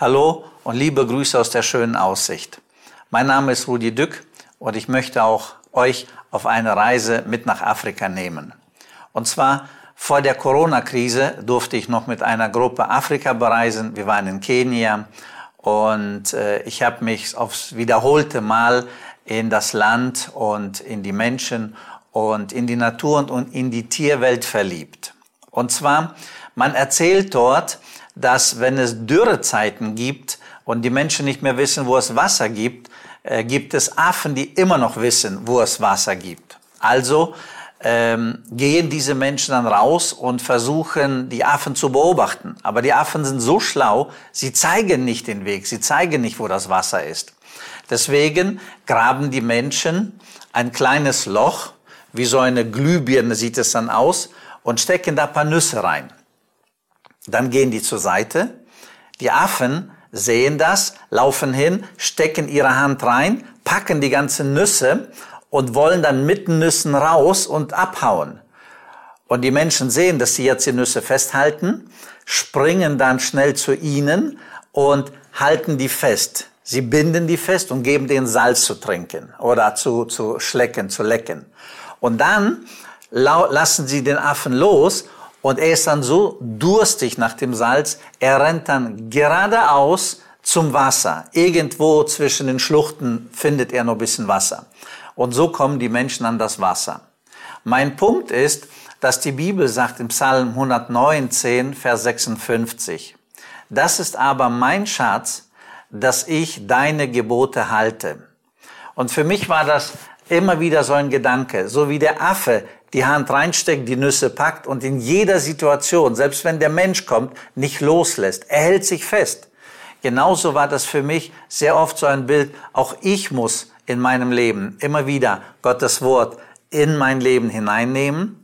Hallo und liebe Grüße aus der schönen Aussicht. Mein Name ist Rudi Dück und ich möchte auch euch auf eine Reise mit nach Afrika nehmen. Und zwar vor der Corona-Krise durfte ich noch mit einer Gruppe Afrika bereisen. Wir waren in Kenia und äh, ich habe mich aufs wiederholte Mal in das Land und in die Menschen und in die Natur und in die Tierwelt verliebt. Und zwar, man erzählt dort, dass wenn es Dürrezeiten gibt und die Menschen nicht mehr wissen, wo es Wasser gibt, äh, gibt es Affen, die immer noch wissen, wo es Wasser gibt. Also ähm, gehen diese Menschen dann raus und versuchen, die Affen zu beobachten. Aber die Affen sind so schlau, sie zeigen nicht den Weg, sie zeigen nicht, wo das Wasser ist. Deswegen graben die Menschen ein kleines Loch, wie so eine Glühbirne sieht es dann aus, und stecken da paar Nüsse rein. Dann gehen die zur Seite. Die Affen sehen das, laufen hin, stecken ihre Hand rein, packen die ganzen Nüsse und wollen dann mit Nüssen raus und abhauen. Und die Menschen sehen, dass sie jetzt die Nüsse festhalten, springen dann schnell zu ihnen und halten die fest. Sie binden die fest und geben denen Salz zu trinken oder zu, zu schlecken, zu lecken. Und dann lassen sie den Affen los und er ist dann so durstig nach dem Salz, er rennt dann geradeaus zum Wasser. Irgendwo zwischen den Schluchten findet er noch ein bisschen Wasser. Und so kommen die Menschen an das Wasser. Mein Punkt ist, dass die Bibel sagt im Psalm 119, Vers 56, das ist aber mein Schatz, dass ich deine Gebote halte. Und für mich war das immer wieder so ein Gedanke, so wie der Affe die Hand reinsteckt, die Nüsse packt und in jeder Situation, selbst wenn der Mensch kommt, nicht loslässt. Er hält sich fest. Genauso war das für mich sehr oft so ein Bild. Auch ich muss in meinem Leben immer wieder Gottes Wort in mein Leben hineinnehmen,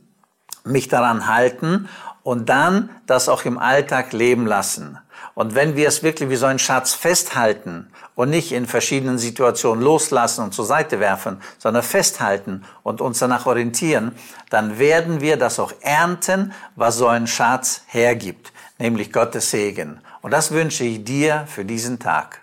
mich daran halten und dann das auch im Alltag leben lassen. Und wenn wir es wirklich wie so ein Schatz festhalten und nicht in verschiedenen Situationen loslassen und zur Seite werfen, sondern festhalten und uns danach orientieren, dann werden wir das auch ernten, was so ein Schatz hergibt, nämlich Gottes Segen. Und das wünsche ich dir für diesen Tag.